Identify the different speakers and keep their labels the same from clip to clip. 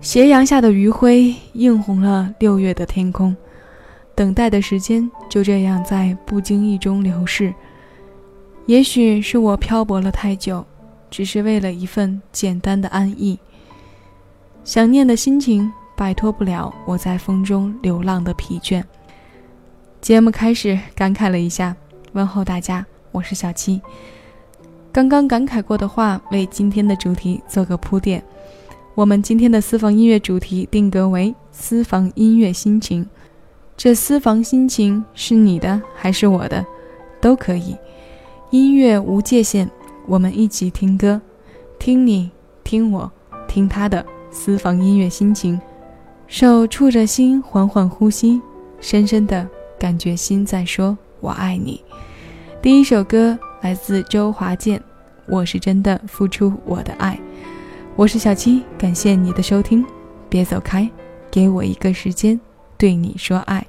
Speaker 1: 斜阳下的余晖映红了六月的天空，等待的时间就这样在不经意中流逝。也许是我漂泊了太久，只是为了一份简单的安逸。想念的心情摆脱不了我在风中流浪的疲倦。节目开始，感慨了一下，问候大家，我是小七。刚刚感慨过的话，为今天的主题做个铺垫。我们今天的私房音乐主题定格为私房音乐心情，这私房心情是你的还是我的，都可以。音乐无界限，我们一起听歌，听你，听我，听他的私房音乐心情，手触着心，缓缓呼吸，深深的感觉心在说“我爱你”。第一首歌来自周华健，《我是真的付出我的爱》。我是小七，感谢你的收听，别走开，给我一个时间，对你说爱。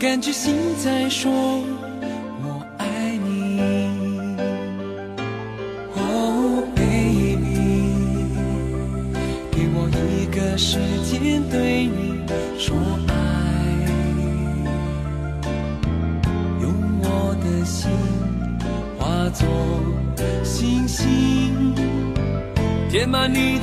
Speaker 2: 感觉心在说我爱你。Oh baby，给我一个时间对你说爱。用我的心化作星星，填满你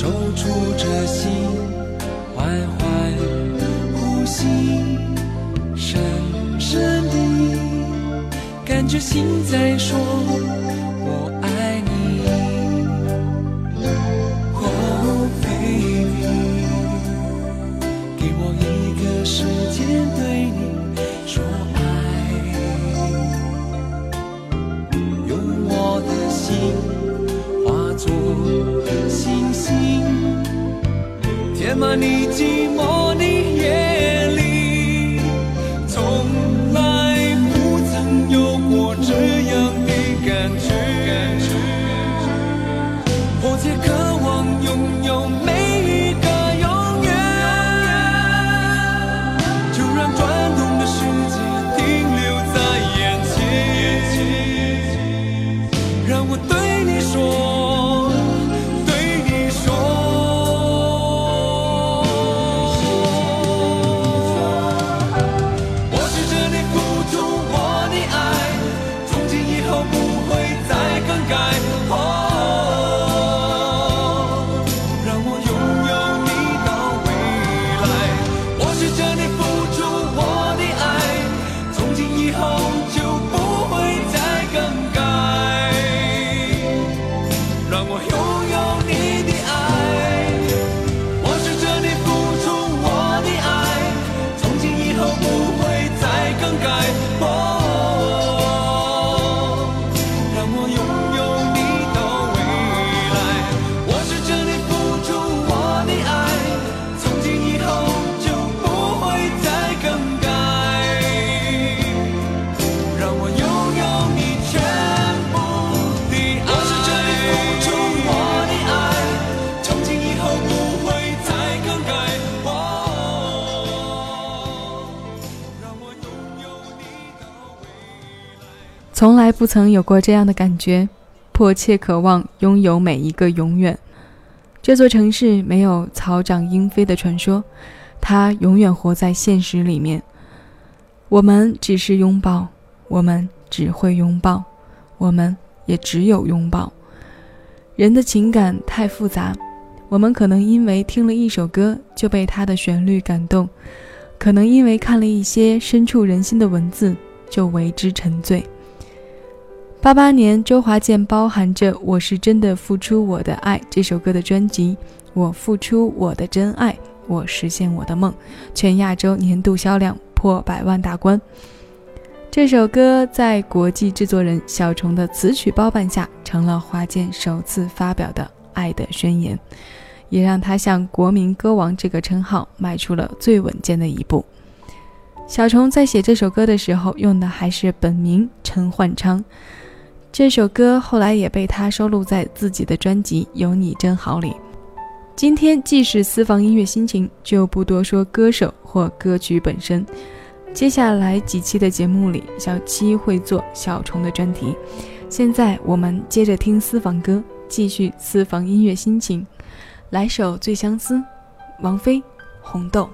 Speaker 2: 守住这心，缓缓呼吸，深深的感觉，心在说。填满你寂寞。
Speaker 1: 来不曾有过这样的感觉，迫切渴望拥有每一个永远。这座城市没有草长莺飞的传说，它永远活在现实里面。我们只是拥抱，我们只会拥抱，我们也只有拥抱。人的情感太复杂，我们可能因为听了一首歌就被它的旋律感动，可能因为看了一些深处人心的文字就为之沉醉。八八年，周华健包含着《我是真的付出我的爱》这首歌的专辑《我付出我的真爱，我实现我的梦》，全亚洲年度销量破百万大关。这首歌在国际制作人小虫的词曲包办下，成了华健首次发表的爱的宣言，也让他向“国民歌王”这个称号迈出了最稳健的一步。小虫在写这首歌的时候，用的还是本名陈焕昌。这首歌后来也被他收录在自己的专辑《有你真好》里。今天既是私房音乐心情，就不多说歌手或歌曲本身。接下来几期的节目里，小七会做小虫的专题。现在我们接着听私房歌，继续私房音乐心情。来首《最相思》，王菲，《红豆》。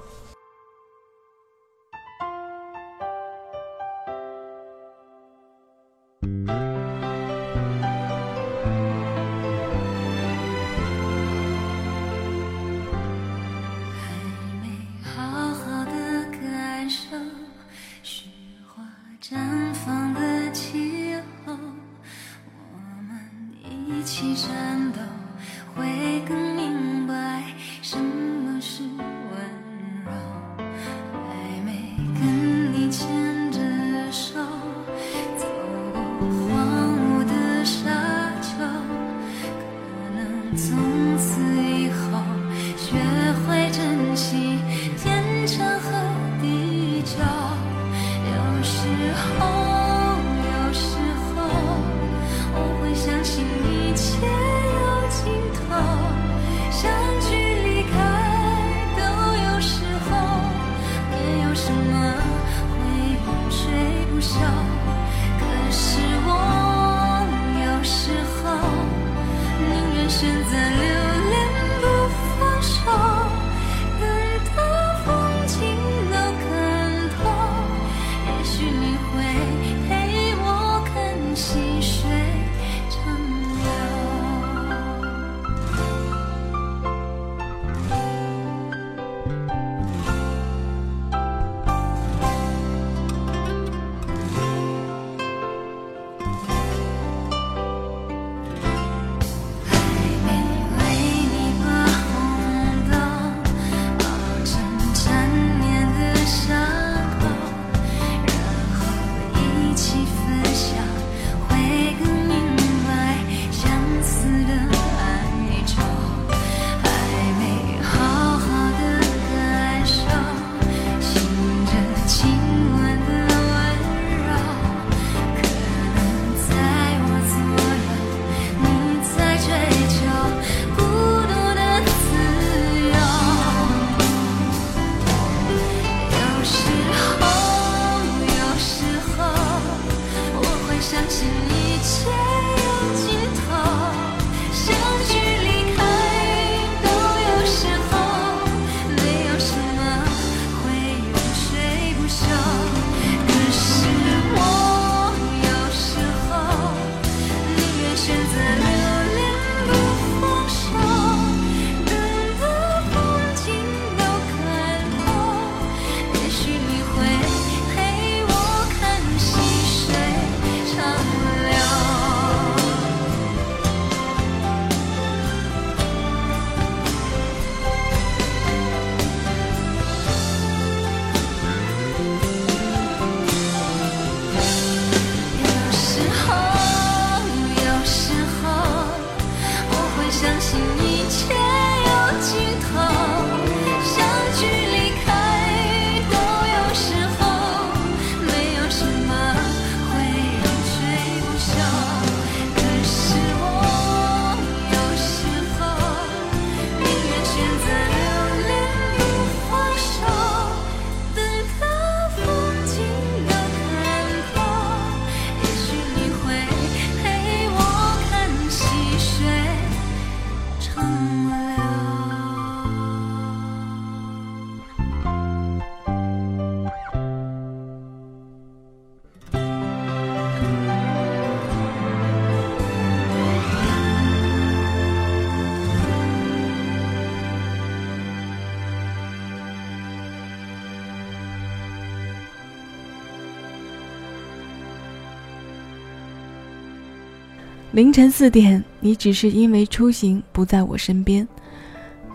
Speaker 1: 凌晨四点，你只是因为出行不在我身边，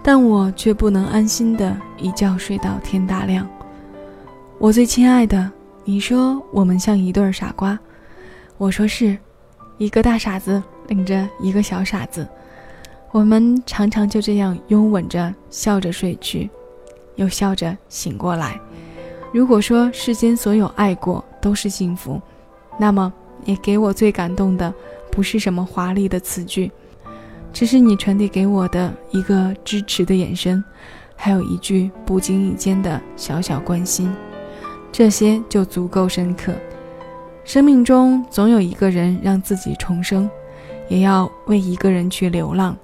Speaker 1: 但我却不能安心的一觉睡到天大亮。我最亲爱的，你说我们像一对傻瓜，我说是，一个大傻子领着一个小傻子，我们常常就这样拥吻着，笑着睡去，又笑着醒过来。如果说世间所有爱过都是幸福，那么也给我最感动的。不是什么华丽的词句，只是你传递给我的一个支持的眼神，还有一句不经意间的小小关心，这些就足够深刻。生命中总有一个人让自己重生，也要为一个人去流浪，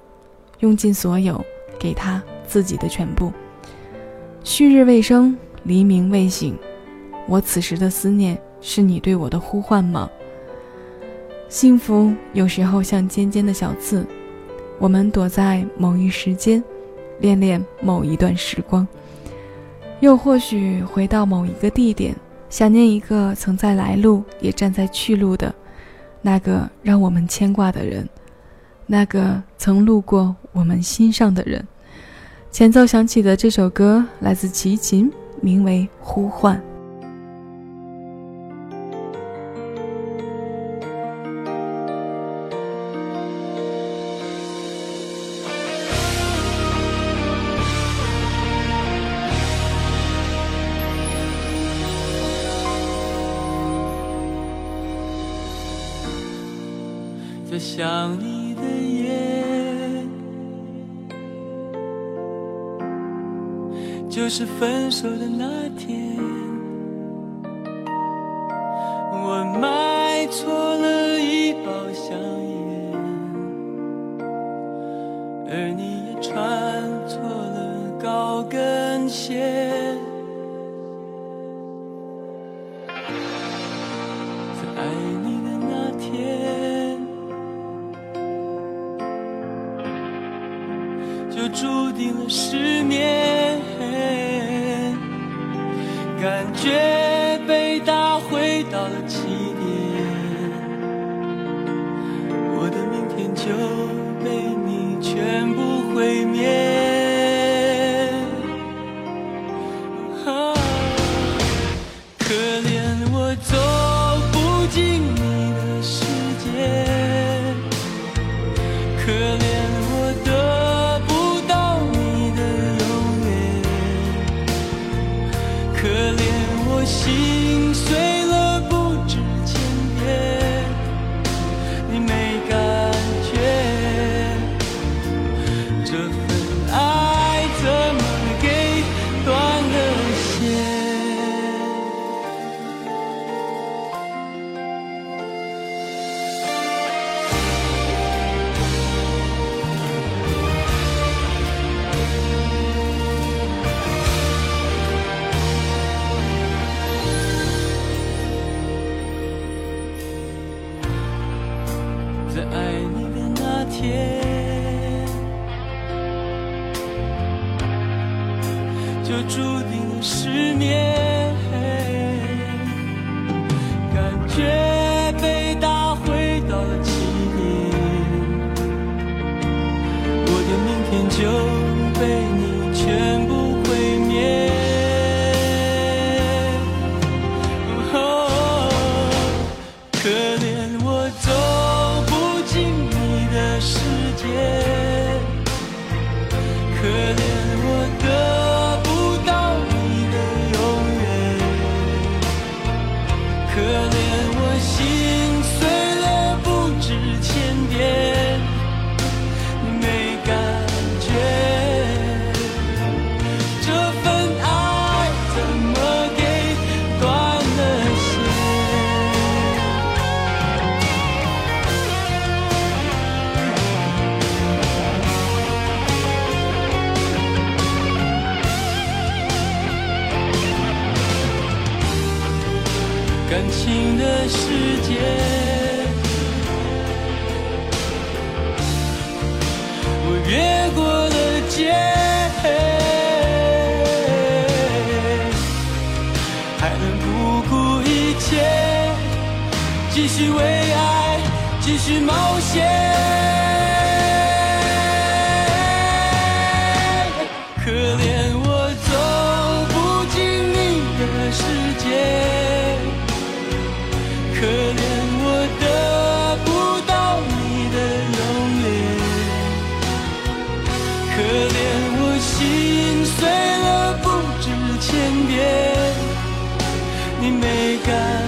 Speaker 1: 用尽所有，给他自己的全部。旭日未升，黎明未醒，我此时的思念，是你对我的呼唤吗？幸福有时候像尖尖的小刺，我们躲在某一时间，恋恋某一段时光，又或许回到某一个地点，想念一个曾在来路也站在去路的，那个让我们牵挂的人，那个曾路过我们心上的人。前奏响起的这首歌来自齐秦，名为《呼唤》。
Speaker 2: 想你的夜，就是分手的那天，在爱你的那天，就注定了失眠。世界，我越过了界，还能不顾一切继续为爱继续冒险。身边你没感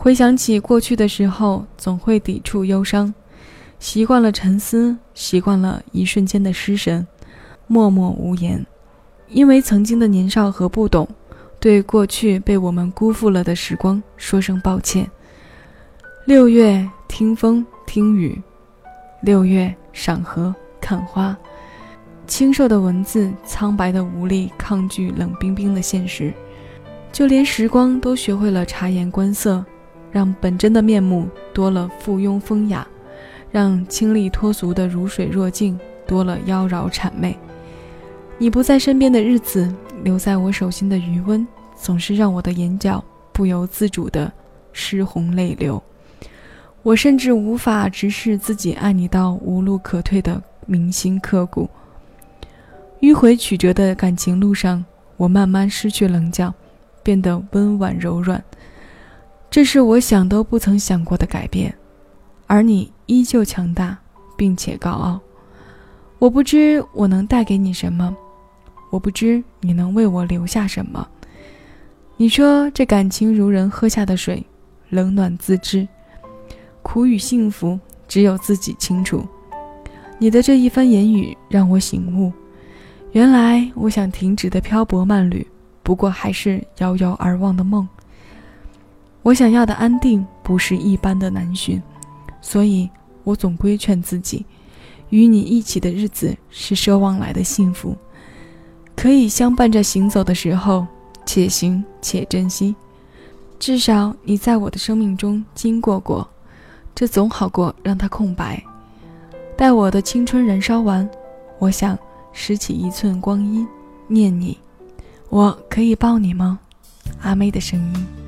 Speaker 1: 回想起过去的时候，总会抵触忧伤，习惯了沉思，习惯了一瞬间的失神，默默无言。因为曾经的年少和不懂，对过去被我们辜负了的时光说声抱歉。六月听风听雨，六月赏荷看花，清瘦的文字，苍白的无力抗拒冷冰冰的现实，就连时光都学会了察言观色。让本真的面目多了附庸风雅，让清丽脱俗的如水若镜多了妖娆谄媚。你不在身边的日子，留在我手心的余温，总是让我的眼角不由自主的湿红泪流。我甚至无法直视自己爱你到无路可退的铭心刻骨。迂回曲折的感情路上，我慢慢失去棱角，变得温婉柔软。这是我想都不曾想过的改变，而你依旧强大，并且高傲。我不知我能带给你什么，我不知你能为我留下什么。你说这感情如人喝下的水，冷暖自知，苦与幸福只有自己清楚。你的这一番言语让我醒悟，原来我想停止的漂泊慢旅，不过还是遥遥而望的梦。我想要的安定不是一般的难寻，所以我总规劝自己，与你一起的日子是奢望来的幸福，可以相伴着行走的时候，且行且珍惜。至少你在我的生命中经过过，这总好过让它空白。待我的青春燃烧完，我想拾起一寸光阴，念你。我可以抱你吗？阿妹的声音。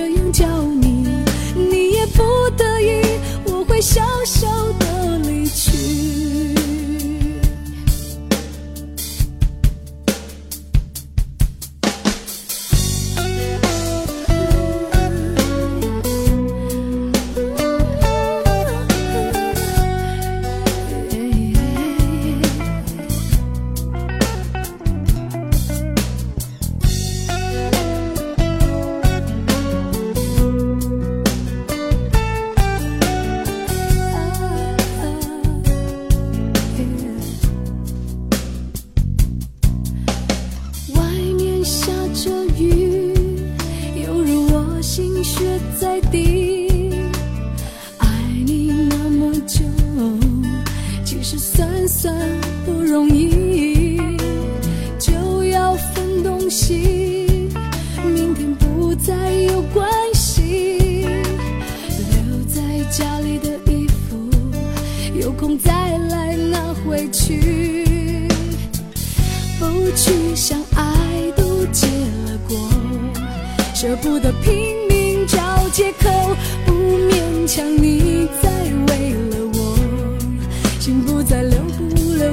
Speaker 3: 后一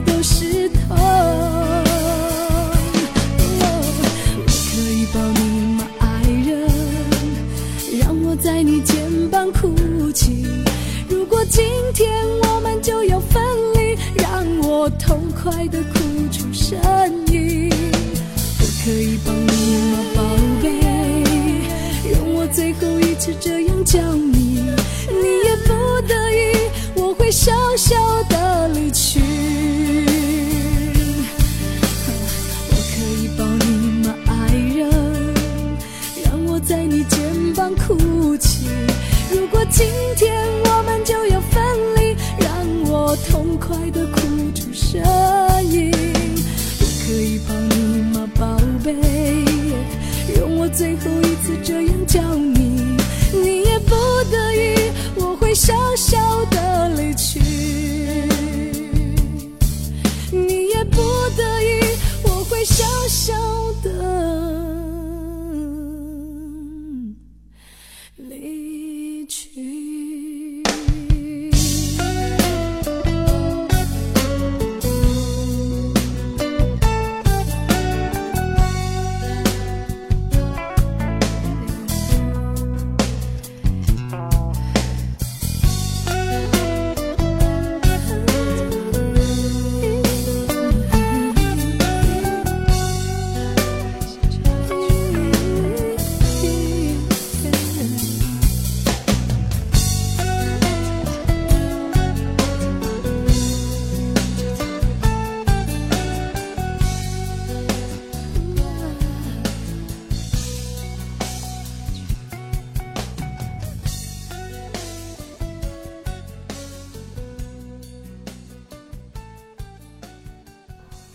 Speaker 3: 都是痛。我可以抱你吗，爱人？让我在你肩膀哭泣。如果今天我们就要分离，让我痛快的哭出声音。我可以抱你吗，宝贝？用我最后一次这样叫，你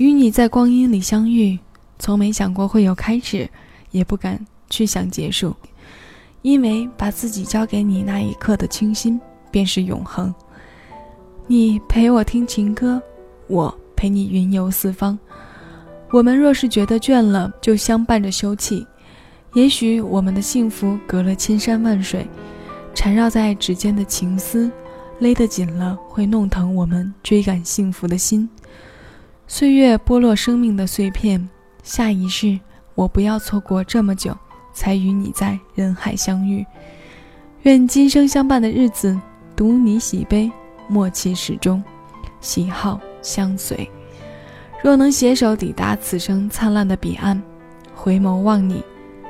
Speaker 1: 与你在光阴里相遇，从没想过会有开始，也不敢去想结束，因为把自己交给你那一刻的清新，便是永恒。你陪我听情歌，我陪你云游四方。我们若是觉得倦了，就相伴着休憩。也许我们的幸福隔了千山万水，缠绕在指尖的情丝，勒得紧了，会弄疼我们追赶幸福的心。岁月剥落生命的碎片，下一世我不要错过这么久，才与你在人海相遇。愿今生相伴的日子，独你喜悲，默契始终，喜好相随。若能携手抵达此生灿烂的彼岸，回眸望你，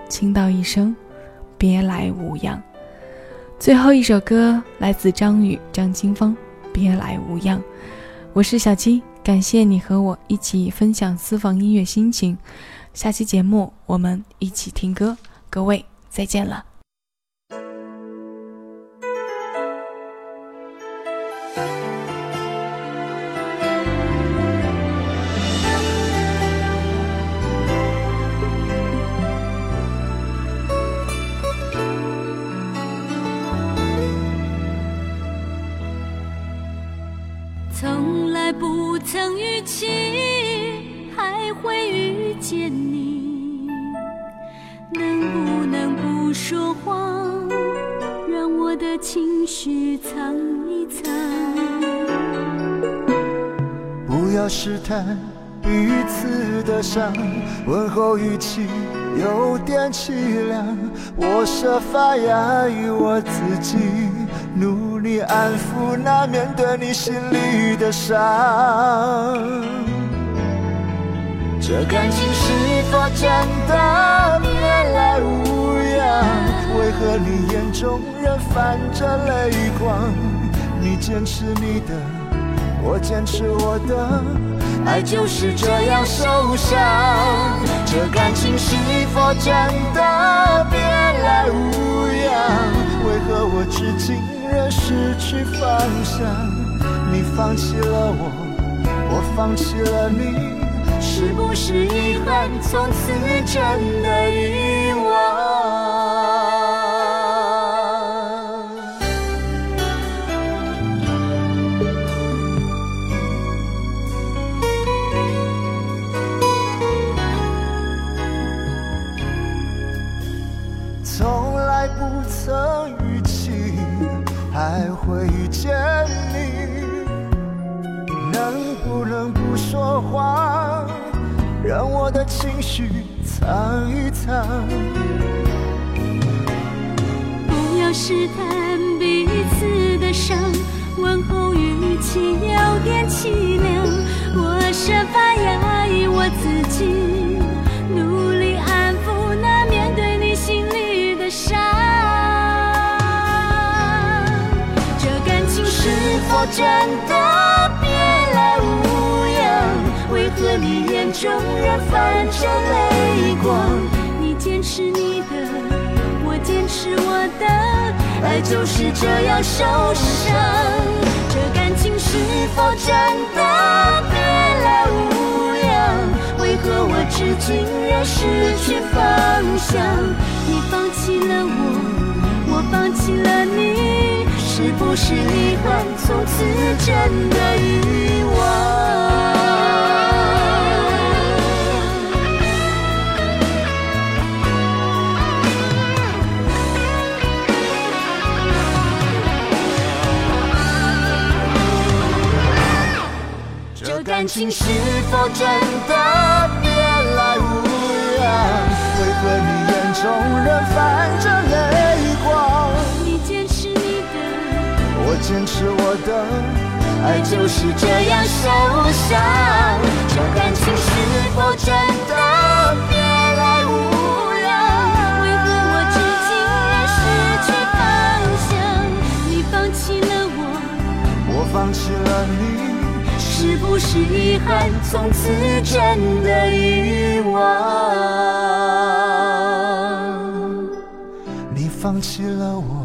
Speaker 1: 倾道一声别来无恙。最后一首歌来自张宇、张清芳，《别来无恙》。我是小七。感谢你和我一起分享私房音乐心情，下期节目我们一起听歌，各位再见了。
Speaker 3: 不
Speaker 4: 要试探彼此的伤，问候语气有点凄凉。我设法压抑我自己，努力安抚那面对你心里的伤。这感情是否真的别来无恙？为何你眼中仍泛着泪光？你坚持你的。我坚持我的，爱就是这样受伤。这感情是否真的别来无恙？为何我至今仍失去方向？你放弃了我，我放弃了你，是不是遗憾从此真的遗
Speaker 5: 真的别来无恙？为何你眼中仍泛着泪光？你坚持你的。我坚持我的，爱就是这样受伤。这感情是否真的别来无恙？为何我至今仍失去方向？你放弃了我，我放弃了你，是不是遗憾从此真的遗忘？这感情是否真的别来无恙？
Speaker 4: 为何你眼中仍泛着泪
Speaker 5: 坚持
Speaker 4: 我的，
Speaker 5: 爱就是这样受伤。这感情是否真的别来无恙？为何我至今仍失去方向？你放弃了我，
Speaker 4: 我放弃了你。
Speaker 5: 是不是遗憾从此真的遗忘？
Speaker 4: 你放弃了我，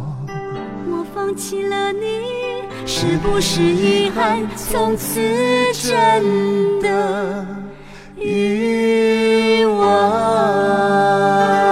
Speaker 5: 放弃了你，是不是遗憾从此真的遗忘？